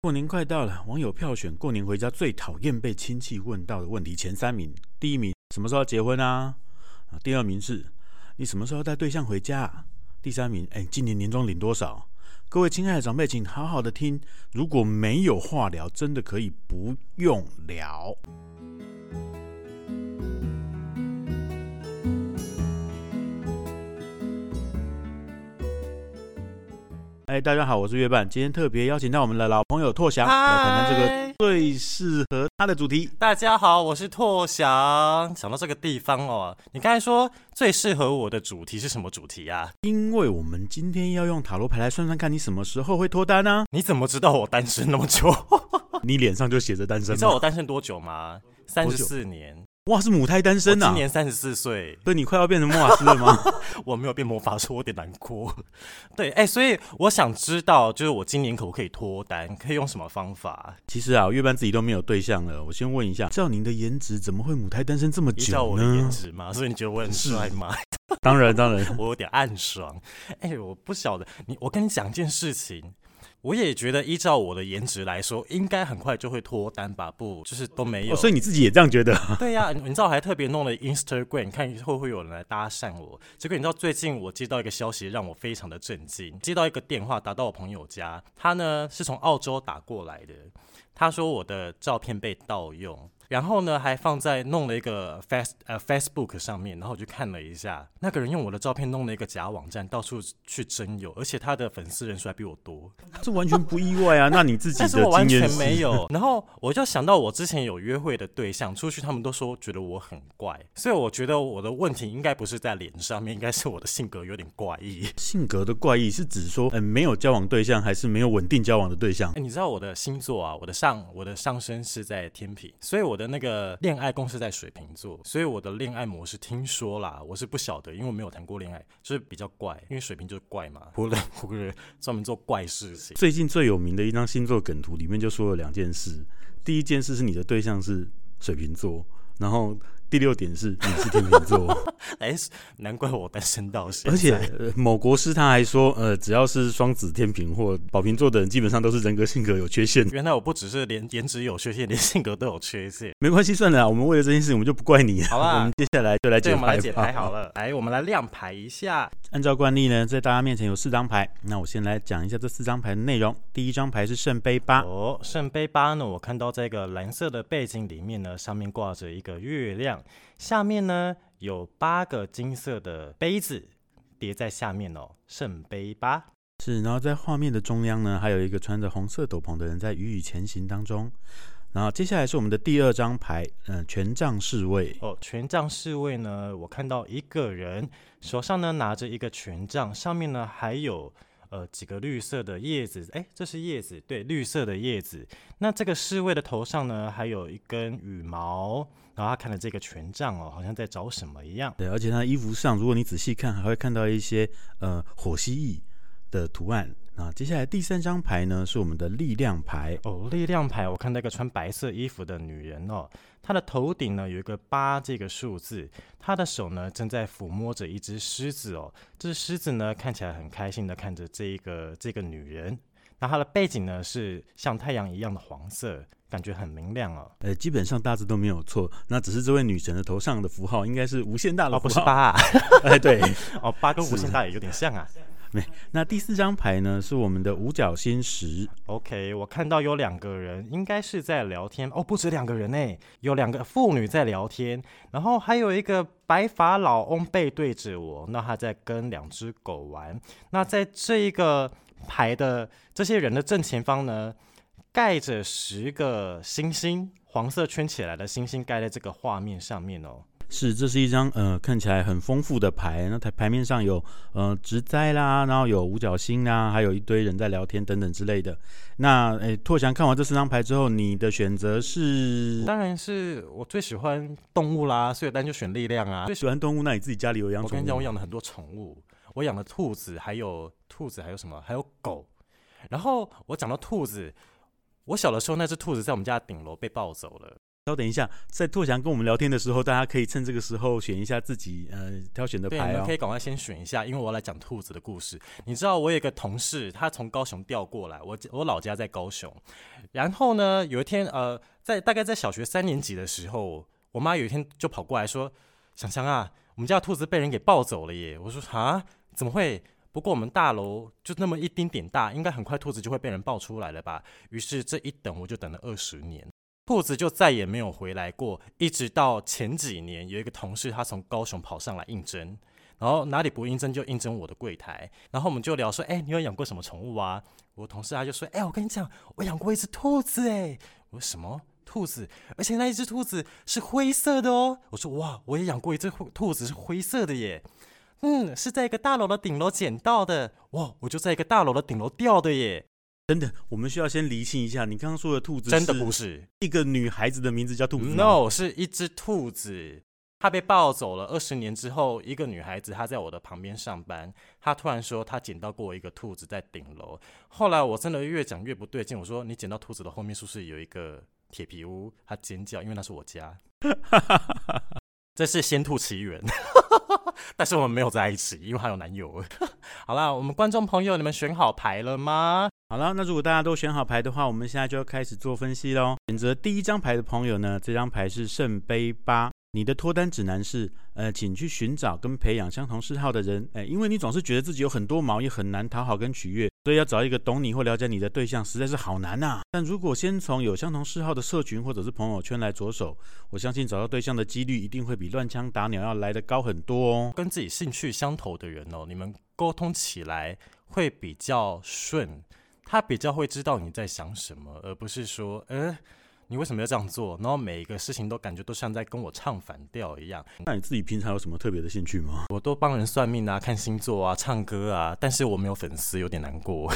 过年快到了，网友票选过年回家最讨厌被亲戚问到的问题前三名：第一名，什么时候要结婚啊？第二名是，你什么时候带对象回家？第三名，哎，今年年终领多少？各位亲爱的长辈，请好好的听，如果没有话聊，真的可以不用聊。哎，大家好，我是月半。今天特别邀请到我们的老朋友拓翔来谈谈这个最适合他的主题。大家好，我是拓翔。想到这个地方哦，你刚才说最适合我的主题是什么主题啊？因为我们今天要用塔罗牌来算算看你什么时候会脱单呢？你怎么知道我单身那么久？你脸上就写着单身。你知道我单身多久吗？三十四年。哇，是母胎单身啊！今年三十四岁，所以你快要变成魔法师了吗？我没有变魔法师，我有点难过。对，哎、欸，所以我想知道，就是我今年可不可以脱单？可以用什么方法？其实啊，月半自己都没有对象了。我先问一下，照您的颜值，怎么会母胎单身这么久呢？照我的颜值吗？所以你觉得我很帅吗？当然，当然，我有点暗爽。哎、欸，我不晓得你，我跟你讲一件事情。我也觉得，依照我的颜值来说，应该很快就会脱单吧？不，就是都没有。哦，所以你自己也这样觉得？对呀，你知道我还特别弄了 Instagram，你看会不会有人来搭讪我？结果你知道最近我接到一个消息，让我非常的震惊。接到一个电话打到我朋友家，他呢是从澳洲打过来的，他说我的照片被盗用。然后呢，还放在弄了一个 Face 呃 Facebook 上面，然后我就看了一下，那个人用我的照片弄了一个假网站，到处去征友，而且他的粉丝人数还比我多，这完全不意外啊。那你自己的经验是？但是我完全没有。然后我就想到我之前有约会的对象出去，他们都说觉得我很怪，所以我觉得我的问题应该不是在脸上面，应该是我的性格有点怪异。性格的怪异是指说，嗯，没有交往对象，还是没有稳定交往的对象？哎，你知道我的星座啊，我的上我的上升是在天平，所以我。的那个恋爱宫是在水瓶座，所以我的恋爱模式听说啦，我是不晓得，因为我没有谈过恋爱，就是比较怪，因为水瓶就是怪嘛，不能不是专门做怪事情。最近最有名的一张星座梗图里面就说了两件事，第一件事是你的对象是水瓶座，然后。第六点是你是天秤座，哎，难怪我单身到现在。而且、呃、某国师他还说，呃，只要是双子、天平或宝瓶座的人，基本上都是人格性格有缺陷。原来我不只是连颜值有缺陷，连性格都有缺陷。没关系，算了，我们为了这件事情，我们就不怪你。好吧，我们接下来就来解牌。解牌好了，来，我们来亮牌一下。按照惯例呢，在大家面前有四张牌，那我先来讲一下这四张牌的内容。第一张牌是圣杯八。哦，圣杯八呢，我看到这个蓝色的背景里面呢，上面挂着一个月亮。下面呢有八个金色的杯子叠在下面哦，圣杯八是。然后在画面的中央呢，还有一个穿着红色斗篷的人在雨雨前行当中。然后接下来是我们的第二张牌，嗯、呃，权杖侍卫哦，权杖侍卫呢，我看到一个人手上呢拿着一个权杖，上面呢还有呃几个绿色的叶子，哎，这是叶子，对，绿色的叶子。那这个侍卫的头上呢还有一根羽毛。然后他看了这个权杖哦，好像在找什么一样。对，而且他衣服上，如果你仔细看，还会看到一些呃火蜥蜴的图案。那接下来第三张牌呢，是我们的力量牌哦。力量牌，我看到一个穿白色衣服的女人哦，她的头顶呢有一个八这个数字，她的手呢正在抚摸着一只狮子哦。这只狮子呢看起来很开心的看着这一个这个女人。那它的背景呢是像太阳一样的黄色。感觉很明亮哦，呃，基本上大致都没有错，那只是这位女神的头上的符号应该是无限大的符号，哦，不是八，啊，哎，对，哦，八跟无限大也有点像啊。没，那第四张牌呢是我们的五角星十。OK，我看到有两个人，应该是在聊天哦，不止两个人呢，有两个妇女在聊天，然后还有一个白发老翁背对着我，那他在跟两只狗玩。那在这一个牌的这些人的正前方呢，盖着十个星星，黄色圈起来的星星盖在这个画面上面哦。是，这是一张呃看起来很丰富的牌。那台牌面上有呃植栽啦，然后有五角星啦，还有一堆人在聊天等等之类的。那诶，拓翔看完这四张牌之后，你的选择是？当然是我最喜欢动物啦，所以当然就选力量啊。最喜欢动物，那你自己家里有养宠物？我跟你讲，我养了很多宠物，我养了兔子，还有兔子，还有什么？还有狗。然后我讲到兔子。我小的时候，那只兔子在我们家顶楼被抱走了。稍等一下，在拓翔跟我们聊天的时候，大家可以趁这个时候选一下自己呃挑选的牌哦。对，你们可以赶快先选一下，因为我要来讲兔子的故事。你知道我有一个同事，他从高雄调过来，我我老家在高雄。然后呢，有一天呃，在大概在小学三年级的时候，我妈有一天就跑过来说：“翔翔啊，我们家兔子被人给抱走了耶！”我说：“啊，怎么会？不过我们大楼就那么一丁点大，应该很快兔子就会被人抱出来了吧？”于是这一等我就等了二十年。兔子就再也没有回来过，一直到前几年，有一个同事他从高雄跑上来应征，然后哪里不应征就应征我的柜台，然后我们就聊说，哎，你有养过什么宠物啊？我同事他就说，哎，我跟你讲，我养过一只兔子，哎，我说什么兔子？而且那一只兔子是灰色的哦。我说哇，我也养过一只兔子是灰色的耶，嗯，是在一个大楼的顶楼捡到的，哇，我就在一个大楼的顶楼掉的耶。真的，我们需要先厘清一下，你刚刚说的兔子真的不是一个女孩子的名字叫兔子，No，是一只兔子，她被抱走了。二十年之后，一个女孩子她在我的旁边上班，她突然说她捡到过一个兔子在顶楼。后来我真的越讲越不对劲，我说你捡到兔子的后面是不是有一个铁皮屋？她尖叫，因为那是我家。这是仙兔奇缘，但是我们没有在一起，因为她有男友。好啦，我们观众朋友，你们选好牌了吗？好了，那如果大家都选好牌的话，我们现在就要开始做分析喽。选择第一张牌的朋友呢，这张牌是圣杯八。你的脱单指南是，呃，请去寻找跟培养相同嗜好的人，哎，因为你总是觉得自己有很多毛，也很难讨好跟取悦，所以要找一个懂你或了解你的对象，实在是好难呐。但如果先从有相同嗜好的社群或者是朋友圈来着手，我相信找到对象的几率一定会比乱枪打鸟要来得高很多哦。跟自己兴趣相投的人哦，你们沟通起来会比较顺，他比较会知道你在想什么，而不是说，呃。你为什么要这样做？然后每一个事情都感觉都像在跟我唱反调一样。那你自己平常有什么特别的兴趣吗？我都帮人算命啊，看星座啊，唱歌啊，但是我没有粉丝，有点难过。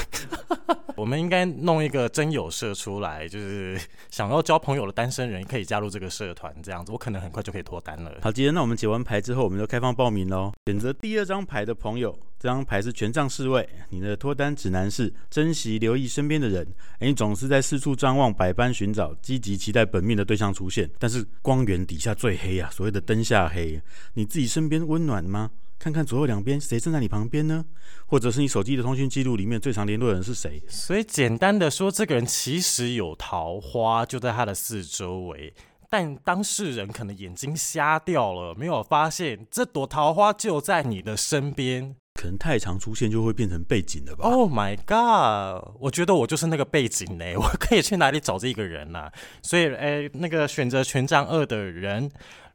我们应该弄一个真友社出来，就是想要交朋友的单身人可以加入这个社团，这样子我可能很快就可以脱单了。好，今天那我们解完牌之后，我们就开放报名喽。选择第二张牌的朋友，这张牌是权杖侍卫。你的脱单指南是珍惜、留意身边的人。诶，你总是在四处张望，百般寻找，积极期待本命的对象出现。但是光源底下最黑啊，所谓的灯下黑。你自己身边温暖吗？看看左右两边，谁站在你旁边呢？或者是你手机的通讯记录里面最常联络的人是谁？所以简单的说，这个人其实有桃花就在他的四周围，但当事人可能眼睛瞎掉了，没有发现这朵桃花就在你的身边。可能太常出现就会变成背景了吧？Oh my god！我觉得我就是那个背景呢，我可以去哪里找这个人呢、所以，哎，那个选择权杖二的人。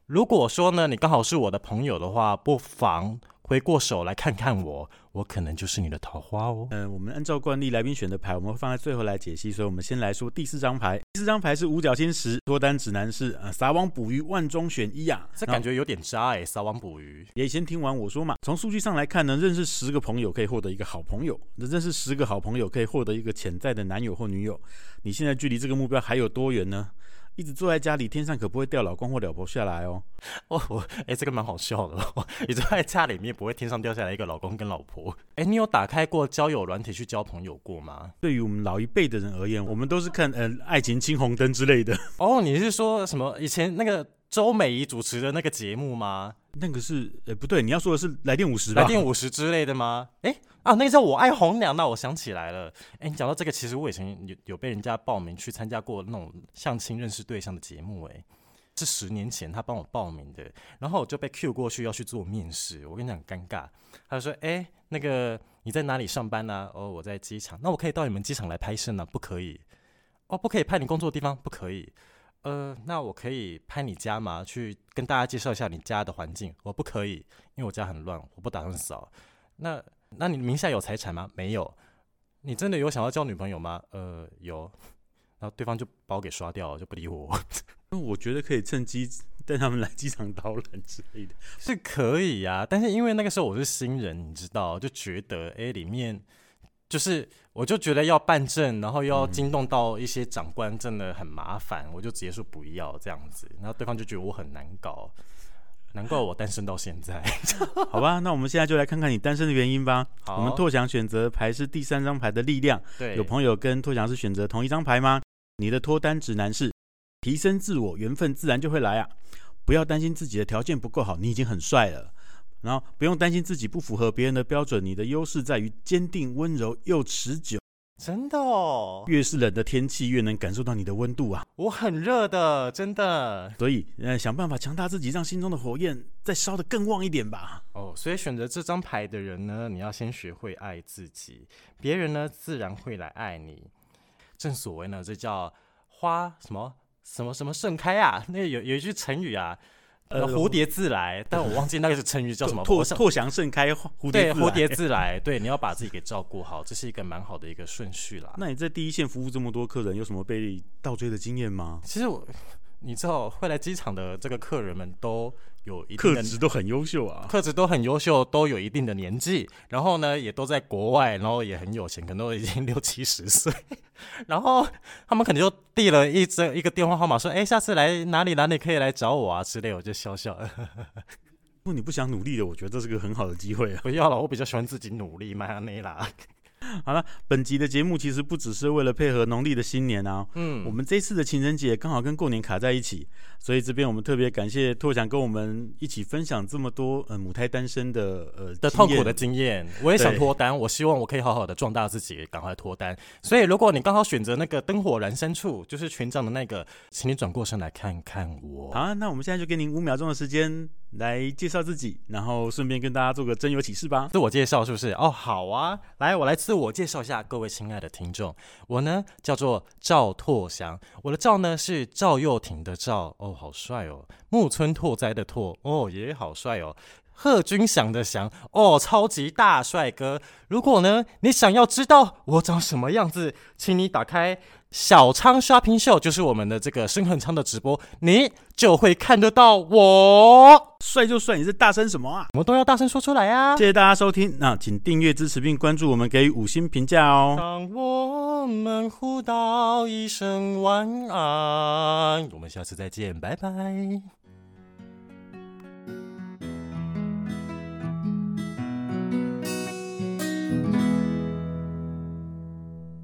如果说呢，你刚好是我的朋友的话，不妨回过手来看看我，我可能就是你的桃花哦。嗯、呃，我们按照惯例，来宾选的牌我们会放在最后来解析，所以我们先来说第四张牌。第四张牌是五角星十，脱单指南是呃撒网捕鱼，万中选一啊。这感觉有点渣哎，撒网捕鱼。也先听完我说嘛。从数据上来看呢，认识十个朋友可以获得一个好朋友，认识十个好朋友可以获得一个潜在的男友或女友。你现在距离这个目标还有多远呢？一直坐在家里，天上可不会掉老公或老婆下来哦。哦，我哎，这个蛮好笑的哦。你坐在家里面，不会天上掉下来一个老公跟老婆。哎，你有打开过交友软体去交朋友过吗？对于我们老一辈的人而言，我们都是看呃爱情青红灯之类的。哦，你是说什么以前那个周美仪主持的那个节目吗？那个是呃不对，你要说的是来电五十吧？来电五十之类的吗？哎。啊，那个叫我爱红娘，那我想起来了。哎，你讲到这个，其实我以前有有被人家报名去参加过那种相亲认识对象的节目，哎，是十年前他帮我报名的，然后我就被 Q 过去要去做面试。我跟你讲，尴尬。他就说：“哎，那个你在哪里上班呢？”哦，我在机场。那我可以到你们机场来拍摄呢？不可以。哦，不可以拍你工作的地方，不可以。呃，那我可以拍你家吗？去跟大家介绍一下你家的环境。我不可以，因为我家很乱，我不打算扫。那。那你名下有财产吗？没有。你真的有想要交女朋友吗？呃，有。然后对方就把我给刷掉了，就不理我。那我觉得可以趁机带他们来机场捣乱之类的，是可以呀、啊。但是因为那个时候我是新人，你知道，就觉得哎，里面就是我就觉得要办证，然后又要惊动到一些长官，真的很麻烦。嗯、我就直接说不要这样子，然后对方就觉得我很难搞。难怪我单身到现在，好吧，那我们现在就来看看你单身的原因吧。好，我们拓翔选择牌是第三张牌的力量。对，有朋友跟拓翔是选择同一张牌吗？你的脱单指南是提升自我，缘分自然就会来啊！不要担心自己的条件不够好，你已经很帅了。然后不用担心自己不符合别人的标准，你的优势在于坚定、温柔又持久。真的哦，越是冷的天气，越能感受到你的温度啊！我很热的，真的。所以，呃，想办法强大自己，让心中的火焰再烧得更旺一点吧。哦，所以选择这张牌的人呢，你要先学会爱自己，别人呢自然会来爱你。正所谓呢，这叫花什么什么什么盛开啊？那有有一句成语啊。呃，蝴蝶自来，但我忘记那个是成语叫什么？拓拓祥盛开，蝴蝶对，蝴蝶自来。对，你要把自己给照顾好，这是一个蛮好的一个顺序啦。那你在第一线服务这么多客人，有什么被倒追的经验吗？其实我。你知道会来机场的这个客人们都有一定客职都很优秀啊，客职都很优秀，都有一定的年纪，然后呢也都在国外，然后也很有钱，可能都已经六七十岁，然后他们可能就递了一张一个电话号码，说：“哎，下次来哪里哪里可以来找我啊之类。”我就笑笑。如果你不想努力的，我觉得这是个很好的机会啊。不要了，我比较喜欢自己努力，迈阿密啦。好了，本集的节目其实不只是为了配合农历的新年啊，嗯，我们这次的情人节刚好跟过年卡在一起，所以这边我们特别感谢拓翔跟我们一起分享这么多呃母胎单身的呃的痛苦的经验。我也想脱单，我希望我可以好好的壮大自己，赶快脱单。所以如果你刚好选择那个灯火阑珊处，就是群长的那个，请你转过身来看看我。好，那我们现在就给您五秒钟的时间。来介绍自己，然后顺便跟大家做个征友启事吧。自我介绍是不是？哦，好啊，来，我来自我介绍一下各位亲爱的听众。我呢叫做赵拓翔，我的赵呢是赵又廷的赵，哦，好帅哦。木村拓哉的拓，哦，也好帅哦。贺军翔的翔，哦，超级大帅哥。如果呢你想要知道我长什么样子，请你打开。小仓 Shopping Show 就是我们的这个深恒仓的直播，你就会看得到我。帅就帅，你是大声什么啊？我们都要大声说出来啊！谢谢大家收听，那请订阅支持并关注我们，给予五星评价哦。当我们互道一声晚安，我们下次再见，拜拜。